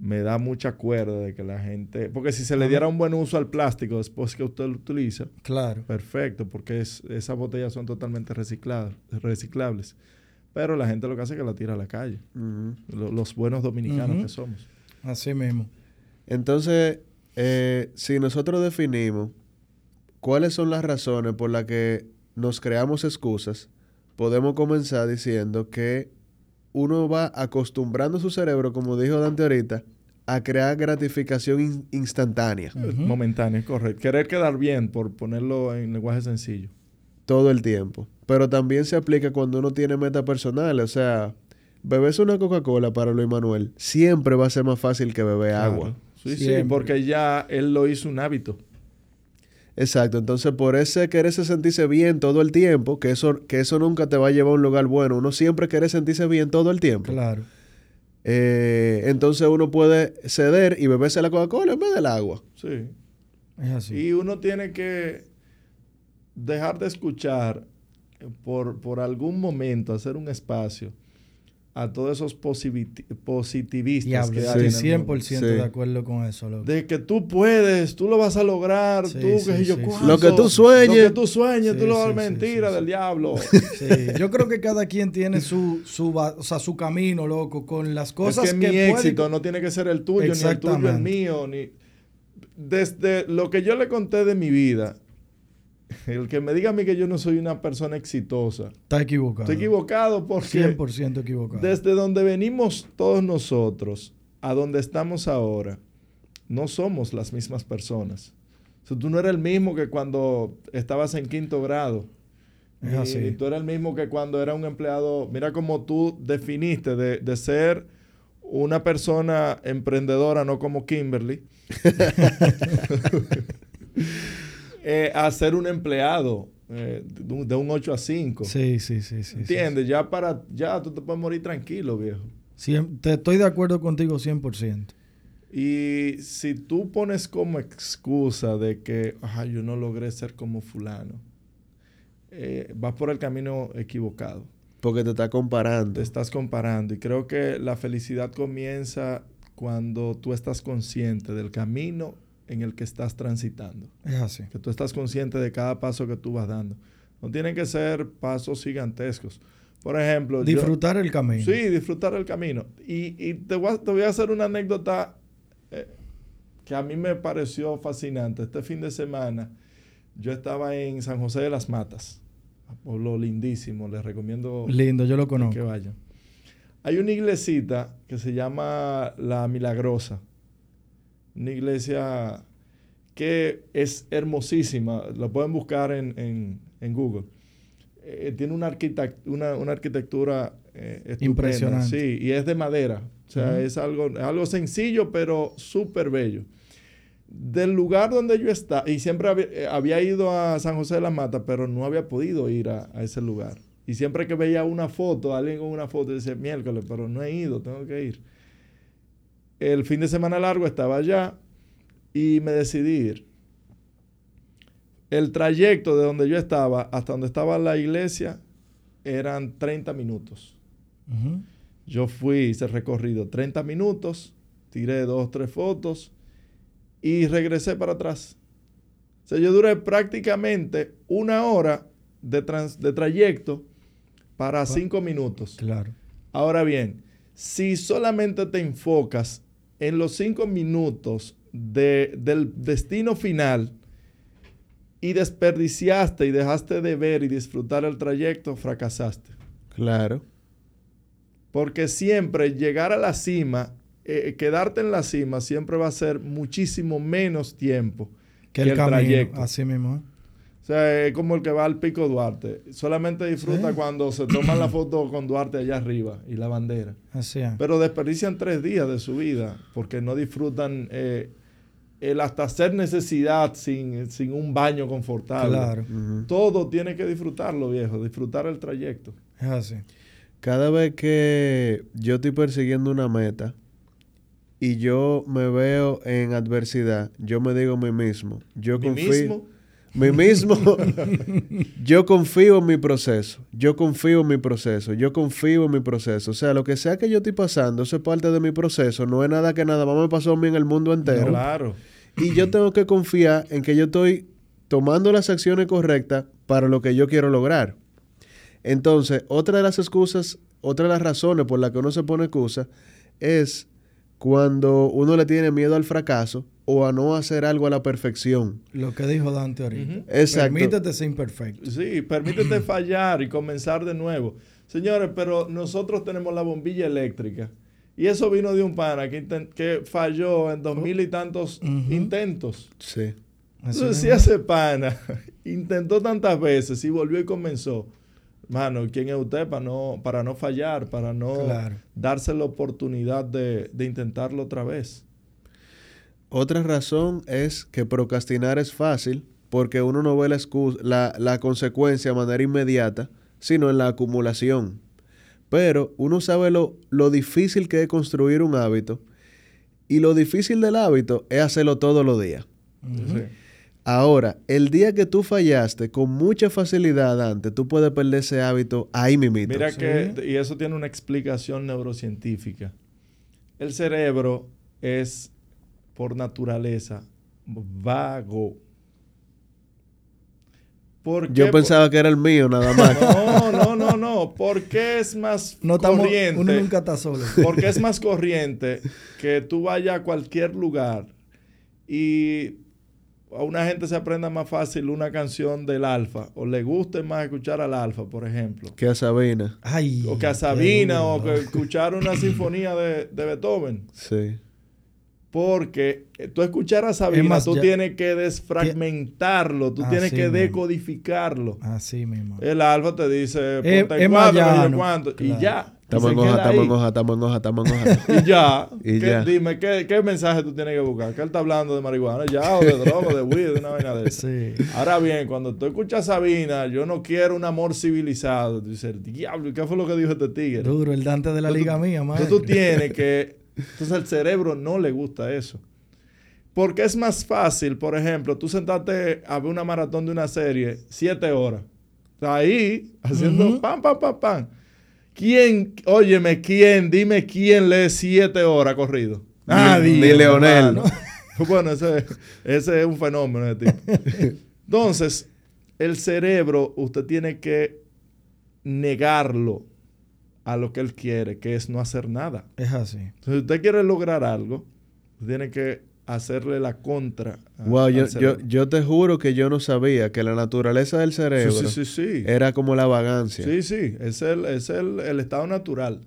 me da mucha cuerda de que la gente... Porque si se le diera un buen uso al plástico después que usted lo utiliza, Claro. perfecto, porque es, esas botellas son totalmente recicladas, reciclables. Pero la gente lo que hace es que la tira a la calle. los buenos dominicanos que somos. Así mismo. Entonces, eh, si nosotros definimos cuáles son las razones por las que nos creamos excusas, podemos comenzar diciendo que uno va acostumbrando su cerebro, como dijo Dante ahorita, a crear gratificación in- instantánea Ujú. Momentáneo, correcto. Querer quedar bien, por ponerlo en lenguaje sencillo. todo el tiempo. Pero también se aplica cuando uno tiene metas personales. O sea, beberse una Coca-Cola para Luis Manuel siempre va a ser más fácil que beber agua. Claro. Sí, sí, Siempre. porque ya él lo hizo un hábito. Exacto, entonces por ese quererse sentirse bien todo el tiempo, que eso, que eso nunca te va a llevar a un lugar bueno, uno siempre quiere sentirse bien todo el tiempo. Claro. Eh, entonces uno puede ceder y beberse la Coca-Cola en vez del agua. Sí. Es así. Y uno tiene que... dejar de escuchar por, por algún momento, hacer un espacio a todos esos positivistas que hay. Estoy 100% de acuerdo con eso. De que tú puedes, tú lo vas a lograr, tú, que yo, Lo que tú sueñes. Lo que tú sueñes, tú lo vas a mentira del diablo. Yo creo que cada quien tiene su, su, o sea, su camino, loco, con las cosas es que, mi éxito no tiene que ser el tuyo, ni el tuyo el mío, ni... Desde lo que yo le conté de mi vida, el que me diga a mí que yo no soy una persona exitosa. Está equivocado. Estoy equivocado porque... 100% equivocado. Desde donde venimos todos nosotros a donde estamos ahora, no somos las mismas personas. tú no eres el mismo que cuando estabas en quinto grado. Es así. Y tú eres el mismo que cuando era un empleado. Mira cómo tú definiste de, de ser una persona emprendedora, no como Kimberly. eh, a ser un empleado eh, de, un, 8 a 5. Sí, sí, sí. sí ¿Entiendes? Ya para, ya tú te puedes morir tranquilo, viejo. te estoy de acuerdo contigo 100%. Y si tú pones como excusa de que yo no logré ser como fulano, eh, vas por el camino equivocado. Porque te estás comparando. Te estás comparando. Y creo que la felicidad comienza cuando tú estás consciente del camino en el que estás transitando. Es así. Que tú estás consciente de cada paso que tú vas dando. No tienen que ser pasos gigantescos. Por ejemplo... Disfrutar el camino. Sí, disfrutar el camino. Y, te, voy a, hacer una anécdota eh, que a mí me pareció fascinante. Este fin de semana yo estaba en San José de las Matas. Pueblo lindísimo. Les recomiendo... Lindo, yo lo conozco. Que vayan. Hay una iglesita que se llama La Milagrosa una iglesia que es hermosísima, la pueden buscar en, Google. Eh, tiene una, una, arquitectura eh, impresionante. Sí, y es de madera. O sea, es algo, algo sencillo, pero súper bello. Del lugar donde yo estaba, y siempre eh, había, ido a San José de la Mata, pero no había podido ir a, a, ese lugar. Y siempre que veía una foto, alguien con una foto, decía, miércoles, pero no he ido, tengo que ir el fin de semana largo estaba allá y me decidí ir. El trayecto de donde yo estaba hasta donde estaba la iglesia eran 30 minutos. Yo fui, hice recorrido 30 minutos, tiré dos, tres fotos y regresé para atrás. O sea, yo duré prácticamente una hora de, de trayecto para cinco minutos. Claro. Ahora bien, si solamente te enfocas en los cinco minutos del destino final y desperdiciaste y dejaste de ver y disfrutar el trayecto, fracasaste. Claro. Porque siempre llegar a la cima, eh, quedarte en la cima, siempre va a ser muchísimo menos tiempo que, el, trayecto. Así mismo sea, es como el que va al Pico Duarte. Solamente disfruta cuando se toma la foto con Duarte allá arriba y la bandera. Así Pero desperdician tres días de su vida porque no disfrutan eh, el hasta hacer necesidad sin, sin un baño confortable. Claro. Todo tiene que disfrutarlo, viejo. Disfrutar el trayecto. Es así. Cada vez que yo estoy persiguiendo una meta y yo me veo en adversidad, yo me digo a mí mismo, yo ¿Mi confío... Mismo? Mi mismo, yo confío en mi proceso, yo confío en mi proceso, yo confío en mi proceso. O sea, lo que sea que yo estoy pasando, eso es parte de mi proceso, no es nada que nada más me pasó a mí en el mundo entero. claro. Y yo tengo que confiar en que yo estoy tomando las acciones correctas para lo que yo quiero lograr. Entonces, otra de las excusas, otra de las razones por las que uno se pone excusa es cuando uno le tiene miedo al fracaso o a no hacer algo a la perfección. Lo que dijo Dante ahorita. Exacto. Permítete ser imperfecto. Sí, permítete fallar y comenzar de nuevo. Señores, pero nosotros tenemos la bombilla eléctrica. Y eso vino de un pana que, que falló en dos mil y tantos intentos. Sí. Entonces, si ese pana intentó tantas veces y volvió y comenzó, mano, ¿quién es usted para no, para no fallar, para no darse la oportunidad de, de intentarlo otra vez? Otra razón es que procrastinar es fácil porque uno no ve la, la, consecuencia de manera inmediata, sino en la acumulación. Pero uno sabe lo, lo difícil que es construir un hábito y lo difícil del hábito es hacerlo todos los días. Ahora, el día que tú fallaste con mucha facilidad antes, tú puedes perder ese hábito ahí mismito. Mira Sí. que, y eso tiene una explicación neurocientífica. El cerebro es, por naturaleza, vago. ¿Por Yo qué? pensaba que era el mío nada más. No, no, no, no. ¿Por qué es más No estamos, corriente? uno nunca está solo. Porque es más corriente que tú vayas a cualquier lugar y a una gente se aprenda más fácil una canción del Alfa o le guste más escuchar al Alfa, por ejemplo. que a Sabina. Ay, O que a qué Sabina o que escuchar una sinfonía de, de Beethoven. Sí. Porque eh, tú escuchar a Sabina, más, tú ya- tienes que desfragmentarlo, tú tienes Así que mismo. decodificarlo. Así mismo. El alfa te dice, Es- ponte es cuatro, más llano, cuánto, y ya. Estamos en hoja, estamos en hoja, estamos en hoja, estamos en hoja. Y ya. Y ¿Qué- ya. Dime, ¿qué, ¿qué mensaje tú tienes que buscar? ¿Que él está hablando de marihuana ya o de droga, o de weed, de una vaina de eso? Sí. Ahora bien, cuando tú escuchas a Sabina, yo no quiero un amor civilizado. Tú dices, diablo, ¿qué fue lo que dijo este tigre? Duro, el Dante de la liga mía, madre. Entonces tú tienes que... Entonces al cerebro no le gusta eso. Porque es más fácil, por ejemplo, tú sentarte a ver una maratón de una serie siete horas. Ahí, haciendo pam, pam, pam, pam. ¿Quién, óyeme, quién, dime quién lee siete horas corrido? Ni- ni Leonel. bueno, ese, ese es un fenómeno de tipo. Entonces, el cerebro, usted tiene que negarlo a lo que él quiere, que es no hacer nada. Es así. Entonces, si usted quiere lograr algo, tiene que hacerle la contra. a- Wow, yo, yo, yo te juro que yo no sabía que la naturaleza del cerebro Sí, sí, sí, sí. era como la vagancia. Sí, sí, es el, es el, el estado natural.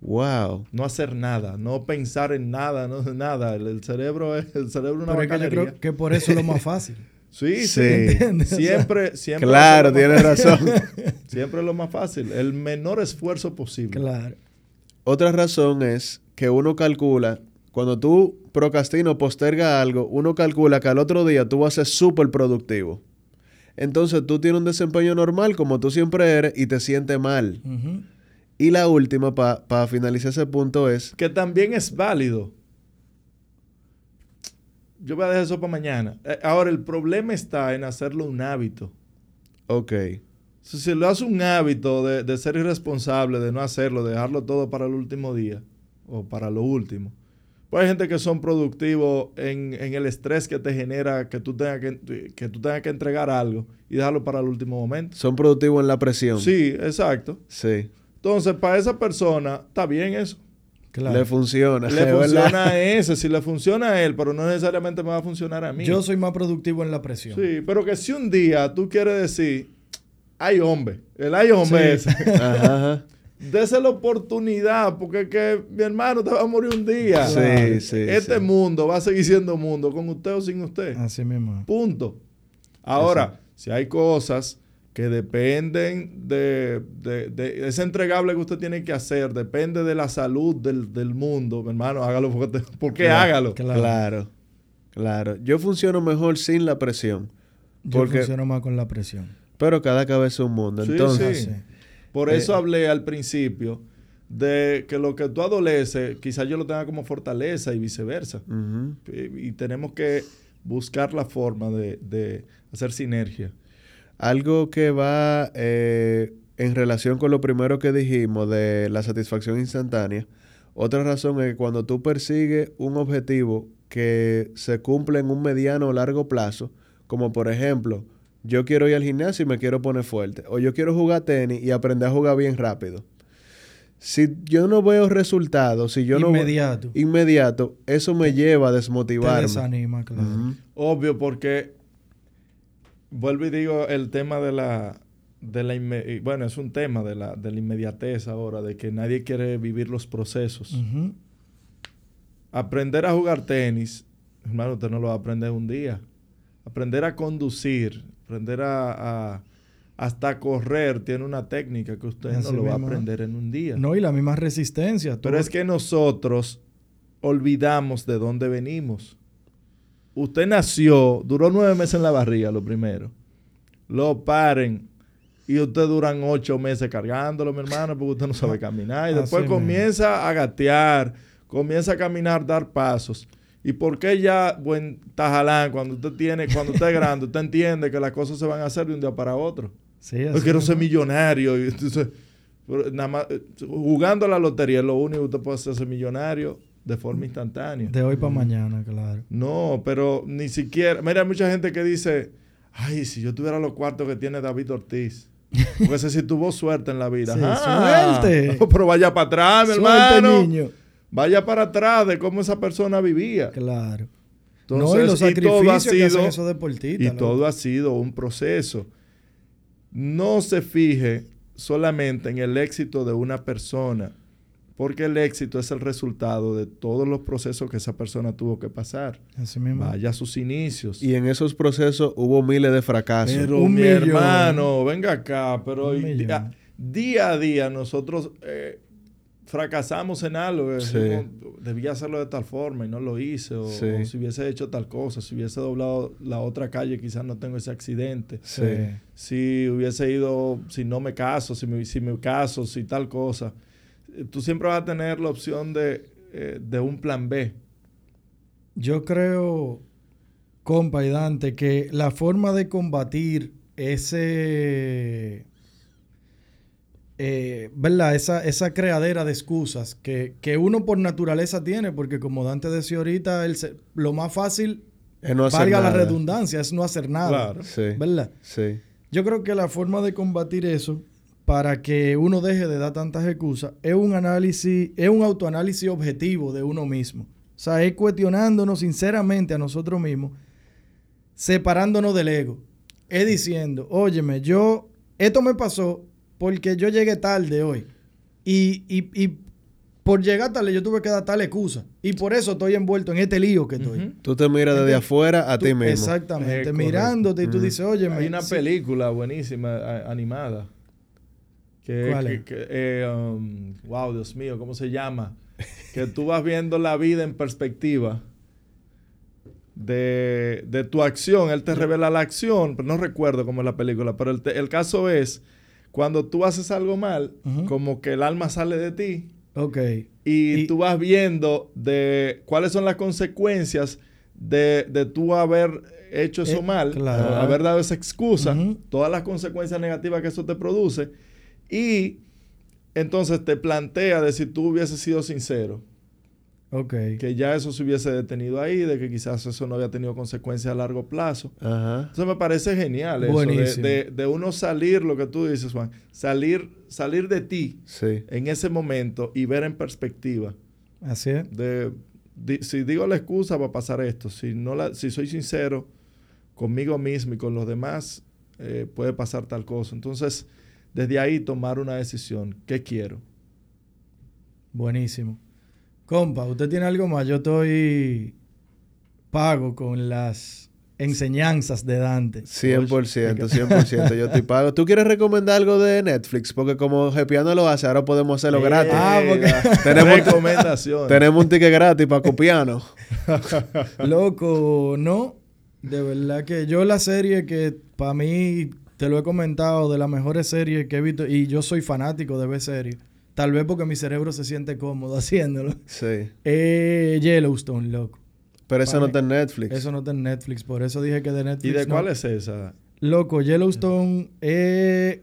Wow. No hacer nada, no pensar en nada, no nada. El, el cerebro es el cerebro es una Pero es que yo creo que por eso es lo más fácil. Sí, sí. Sí. ¿Entiendes? O sea, Siempre, siempre. Claro, es lo más tienes fácil. razón. Siempre es lo más fácil. El menor esfuerzo posible. Claro. Otra razón es que uno calcula, cuando tú procrastinas o postergas algo, uno calcula que al otro día tú vas a ser súper productivo. Entonces tú tienes un desempeño normal como tú siempre eres y te sientes mal. Y la última, para finalizar ese punto, es Que también es válido. Yo voy a dejar eso para mañana. Eh, Ahora, el problema está en hacerlo un hábito. Ok. Si si lo hace un hábito de, de ser irresponsable, de no hacerlo, de dejarlo todo para el último día o para lo último. Pues hay gente que son productivos en, en el estrés que te genera que tú, tengas que, que tú tengas que entregar algo y dejarlo para el último momento. Son productivos en la presión. Sí, exacto. Sí. Entonces, para esa persona, está bien eso. Claro. Le funciona. Le verdad. funciona a ese, si le funciona a él, pero no necesariamente me va a funcionar a mí. Yo soy más productivo en la presión. Sí, pero que si un día tú quieres decir, hay hombre, el hay hombre Sí. ese. Ajá. Dese la oportunidad, porque es que mi hermano te va a morir un día. Sí, sí, Este sí. mundo va a seguir siendo mundo, con usted o sin usted. Así mismo. Punto. Ahora, si hay cosas que dependen de, de- de ese entregable que usted tiene que hacer, depende de la salud del, del mundo, mi hermano, hágalo porque, te- porque Claro, hágalo. claro. Claro. Claro. Yo funciono mejor sin la presión. Yo funciono más con la presión. Pero cada cabeza es un mundo. Sí, Entonces, sí. Así. Por Eh, eso hablé al principio de que lo que tú adoleces, quizás yo lo tenga como fortaleza y viceversa. Y, y tenemos que buscar la forma de, de hacer sinergia. Algo que va eh, en relación con lo primero que dijimos de la satisfacción instantánea. Otra razón es que cuando tú persigues un objetivo que se cumple en un mediano o largo plazo, como por ejemplo, yo quiero ir al gimnasio y me quiero poner fuerte, o yo quiero jugar tenis y aprender a jugar bien rápido. Si yo no veo resultados, si yo Inmediato. no inmediato, eso me lleva a Te desmotivarme. desanima, claro. Obvio, porque vuelvo y digo el tema de la, de la inme- y bueno, es un tema de la, de la inmediatez ahora, de que nadie quiere vivir los procesos. Aprender a jugar tenis, hermano, usted no lo va a aprender un día. Aprender a conducir, aprender a, a- hasta correr, tiene una técnica que usted Así no lo va a aprender en un día. No, y la misma resistencia. Pero es que nosotros olvidamos de dónde venimos. Usted nació, duró nueve meses en la barriga, lo primero. Lo paren. Y usted duran ocho meses cargándolo, mi hermano, porque usted no sabe caminar. Y Así después mismo. comienza a gatear, comienza a caminar, dar pasos. ¿Y por qué ya, buen Tajalán, cuando usted tiene, cuando usted es grande, usted entiende que las cosas se van a hacer de un día para otro? Sí, Yo quiero ser millonario. Y entonces, pero nada más, eh, jugando a la lotería, lo único que usted puede hacer es ser millonario de forma instantánea. De hoy para mañana, claro. No, pero ni siquiera. Mira, hay mucha gente que dice: Ay, si yo tuviera los cuartos que tiene David Ortiz. Porque ese sí tuvo suerte en la vida. Sí, Ah, suerte. Pero vaya para atrás, mi Suerte, hermano. niño. Vaya para atrás de cómo esa persona vivía. Claro. Entonces, no, y los y todo ha sacrificios que hacen sido- esos deportistas. Y todo ha sido un proceso. No se fije solamente en el éxito de una persona, porque el éxito es el resultado de todos los procesos que esa persona tuvo que pasar. Así mismo. Vaya a sus inicios. Y en esos procesos hubo miles de fracasos. Pero Un mi millón. hermano, venga acá, pero millón. día, día a día nosotros eh, fracasamos en algo. eh, Sí. Debía hacerlo de tal forma y no lo hice. O, Sí. o si hubiese hecho tal cosa, si hubiese doblado la otra calle, quizás no tengo ese accidente. Sí. Si hubiese ido, si no me caso, si me, si me caso, si tal cosa. Eh, Tú siempre vas a tener la opción de, eh, de un plan B. Yo creo, compa y Dante, que la forma de combatir ese. eh, ¿Verdad? Esa, esa creadera de excusas que, que uno por naturaleza tiene, porque como Dante decía ahorita, el lo más fácil, Es no hacer valga la nada. redundancia, es no hacer nada. Claro. Sí. ¿Verdad? Sí. Yo creo que la forma de combatir eso, para que uno deje de dar tantas excusas, es un análisis, es un autoanálisis objetivo de uno mismo. O sea, es cuestionándonos sinceramente a nosotros mismos, separándonos del ego. Es diciendo, óyeme, yo, esto me pasó porque yo llegué tarde hoy. Y, y, y por llegar tarde yo tuve que dar tal excusa. Y por eso estoy envuelto en este lío que estoy. Tú te miras desde afuera a Tú- ti mismo. Exactamente. Correcto. mirándote y tú dices, óyeme. Hay una sí, película buenísima, animada. Que, ¿Cuál que- es? que, eh, um, wow, Dios mío, ¿cómo se llama? que tú vas viendo la vida en perspectiva de, de tu acción. Él te revela la acción, pero no recuerdo cómo es la película. Pero el, te- el caso es, cuando tú haces algo mal, como que el alma sale de ti Ok. y, Y- tú vas viendo de cuáles son las consecuencias de, de tú haber hecho eso Eh, mal, claro. haber dado esa excusa, todas las consecuencias negativas que eso te produce, y entonces te plantea de si tú hubieses sido sincero, que ya eso se hubiese detenido ahí, de que quizás eso no había tenido consecuencias a largo plazo. Ajá. Eso me parece genial, eso, de, Buenísimo. de- de uno salir, lo que tú dices, Juan, salir, salir de ti Sí. en ese momento y ver en perspectiva Así es. de, di- si digo la excusa va a pasar esto. Si no la, si soy sincero conmigo mismo y con los demás, eh, puede pasar tal cosa. Entonces, desde ahí tomar una decisión. ¿Qué quiero? Buenísimo. Compa, ¿usted tiene algo más? Yo estoy pago con las enseñanzas de Dante. 100%, 100%. Yo te pago. ¿Tú quieres recomendar algo de Netflix? Porque como Gepiano lo hace, ahora podemos hacerlo gratis. Ah, porque- Tenemos- recomendaciones. Tenemos un ticket gratis para Copiano. Loco, no. De verdad que yo la serie que para mí, te lo he comentado, de las mejores series que he visto, y yo soy fanático de ver series. Tal vez porque mi cerebro se siente cómodo haciéndolo. Sí. Eh, Yellowstone, loco. Pero eso Para no está en Netflix. Eso no está en Netflix, por eso dije que de ¿Y Netflix. de no. cuál es esa? Loco, Yellowstone es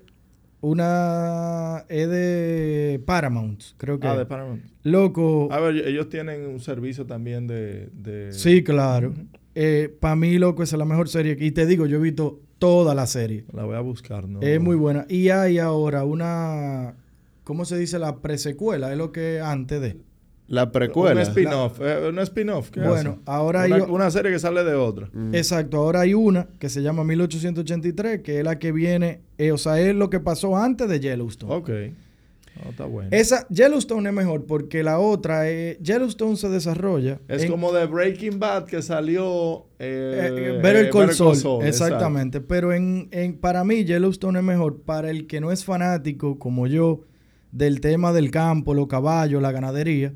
una. es de Paramount, creo que. Ah, de Paramount. Loco. A ver, ellos tienen un servicio también de... de- sí, claro. Ujú. Para mí, loco, esa es la mejor serie. Y te digo, yo he visto toda la serie. La voy a buscar, ¿no? Es muy buena. Y hay ahora una. ¿Cómo se dice? La presecuela, es lo que antes de. La precuela. Un spin-off. eh, un spin-off. ¿qué Bueno, ahora hay. una, una serie que sale de otra. Mm. Exacto, ahora hay una que se llama 1883, que es la que viene, eh, o sea, es lo que pasó antes de Yellowstone. Ok. No, está bueno. Esa, Yellowstone es mejor porque la otra, eh, Yellowstone se desarrolla. Es en- como de Breaking Bad que salió. eh, Eh, eh, Better Call Saul, exacto. exactamente. Pero en, en- para mí, Yellowstone es mejor para el que no es fanático, como yo, del tema del campo, los caballos, la ganadería.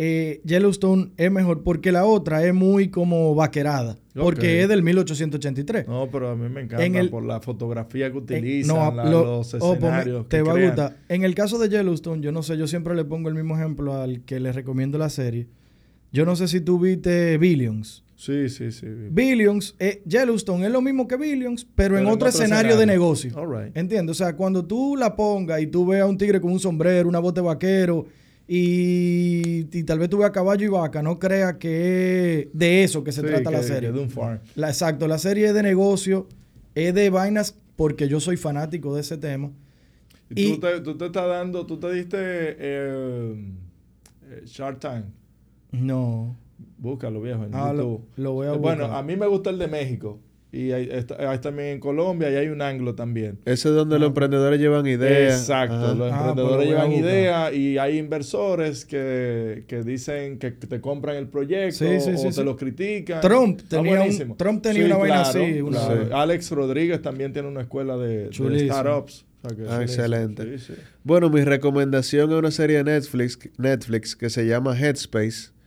Eh, Yellowstone es mejor porque la otra es muy como vaquerada. Porque es del 1883. No, pero a mí me encanta En el- por la fotografía que En- utilizan, no, la- lo- los oh, pues, escenarios. te que va a gustar. En el caso de Yellowstone, yo no sé, yo siempre le pongo el mismo ejemplo al que le recomiendo la serie. Yo no sé si tú viste Billions. Sí, sí, sí. Billions, eh, Yellowstone es lo mismo que Billions, pero, en otro, escenario, de negocio. ¿Entiendes? O sea, cuando tú la pongas y tú veas a un tigre con un sombrero, una bote vaquero y, tal vez tú veas caballo y vaca, no creas que de eso que se trata la serie. de un farm. La, exacto, la serie es de negocio, es de vainas porque yo soy fanático de ese tema. Y, tú, te, tú, te, estás dando, tú te diste eh, eh Shark Tank. No. Búscalo, viejo, en ah, Lo, voy a Bueno, a mí me gusta el de México. Y hay, también en Colombia y hay un anglo también. Ese es donde los ah. emprendedores llevan ideas. Exacto, los ah, emprendedores llevan ideas y hay inversores que, dicen que te compran el proyecto o te lo critican. Trump tenía, Trump tenía una vaina así. Alex Rodríguez también tiene una escuela de, startups. excelente. Bueno, mi recomendación es una serie de Netflix, Netflix que se llama Headspace.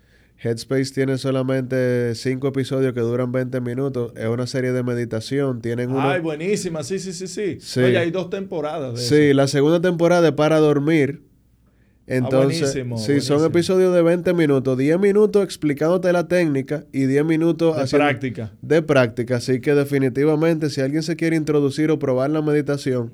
Headspace tiene solamente cinco episodios que duran 20 minutos. Es una serie de meditación. Tienen Ay, buenísima. Sí, sí, sí, sí. Oye, hay dos temporadas de Sí, la segunda temporada es para dormir. Entonces, ah, sí, son episodios de 20 minutos. 10 minutos explicándote la técnica y 10 minutos de práctica. De práctica. Así que definitivamente, si alguien se quiere introducir o probar la meditación,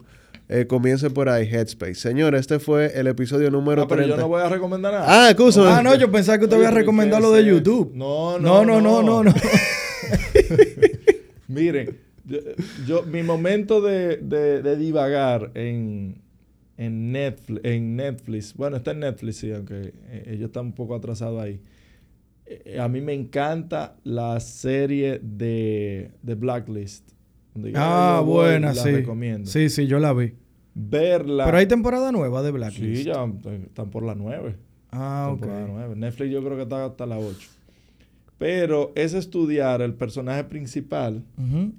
eh, comience por ahí, Headspace. Señor, este fue el episodio número ah, pero yo no voy a recomendar nada. Ah, excusa. Ah, no, yo pensaba que usted iba a recomendar lo de YouTube. No, no, no, no, no, no. Miren, yo, mi momento de, de, divagar en, en, Netflix, en Netflix, bueno, está en Netflix, sí, aunque eh, ellos están un poco atrasados ahí. Eh, a mí me encanta la serie de, de Blacklist ah, buena, sí. Sí, sí, yo la vi. Verla. Pero hay temporada nueva de Blacklist. Sí, ya están por la 9. Ah, ok. Netflix yo creo que está hasta la 8. Pero es estudiar el personaje principal,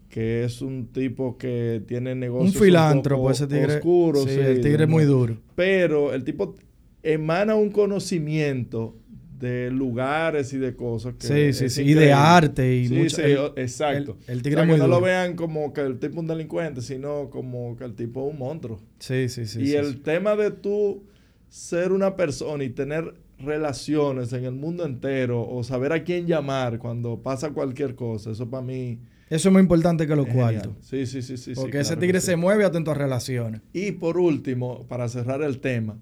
que es un tipo que tiene negocios un filántropo, ese tigre. Oscuro, sí, el tigre es muy duro. Pero el tipo emana un conocimiento de lugares y de cosas. Que sí, sí, sí. Y de arte y sí, Sí, exacto. El, tigre o que no lo vean como que el tipo es un delincuente, sino como que el tipo es un monstruo. Sí, sí, sí. Y el tema de tú ser una persona y tener relaciones en el mundo entero o saber a quién llamar cuando pasa cualquier cosa, eso para mí... Eso es muy importante que los cuartos. Sí, sí, sí, sí. Porque ese tigre se mueve atento a relaciones. Y por último, para cerrar el tema,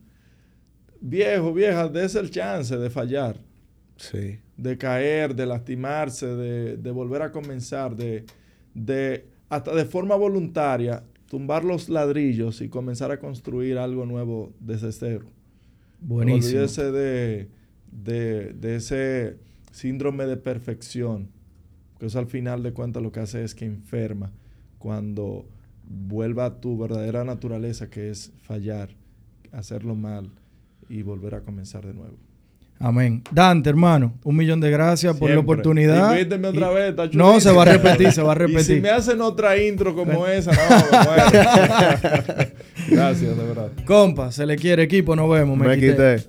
viejo, vieja, dése el chance de fallar. Sí. De caer, de lastimarse, de, volver a comenzar, de, de, hasta de forma voluntaria, tumbar los ladrillos y comenzar a construir algo nuevo desde cero. Buenísimo. Olvídese de, de, de ese síndrome de perfección, que eso al final de cuentas lo que hace es que enferma cuando vuelva a tu verdadera naturaleza, que es fallar, hacerlo mal y volver a comenzar de nuevo. Amén. Dante, hermano, un millón de gracias por la oportunidad. Invíteme otra vez, está No, se va a repetir, se va a repetir. Y si me hacen otra intro como esa, no, bueno. gracias, de verdad. Compa, se le quiere equipo, nos vemos. Me, quité.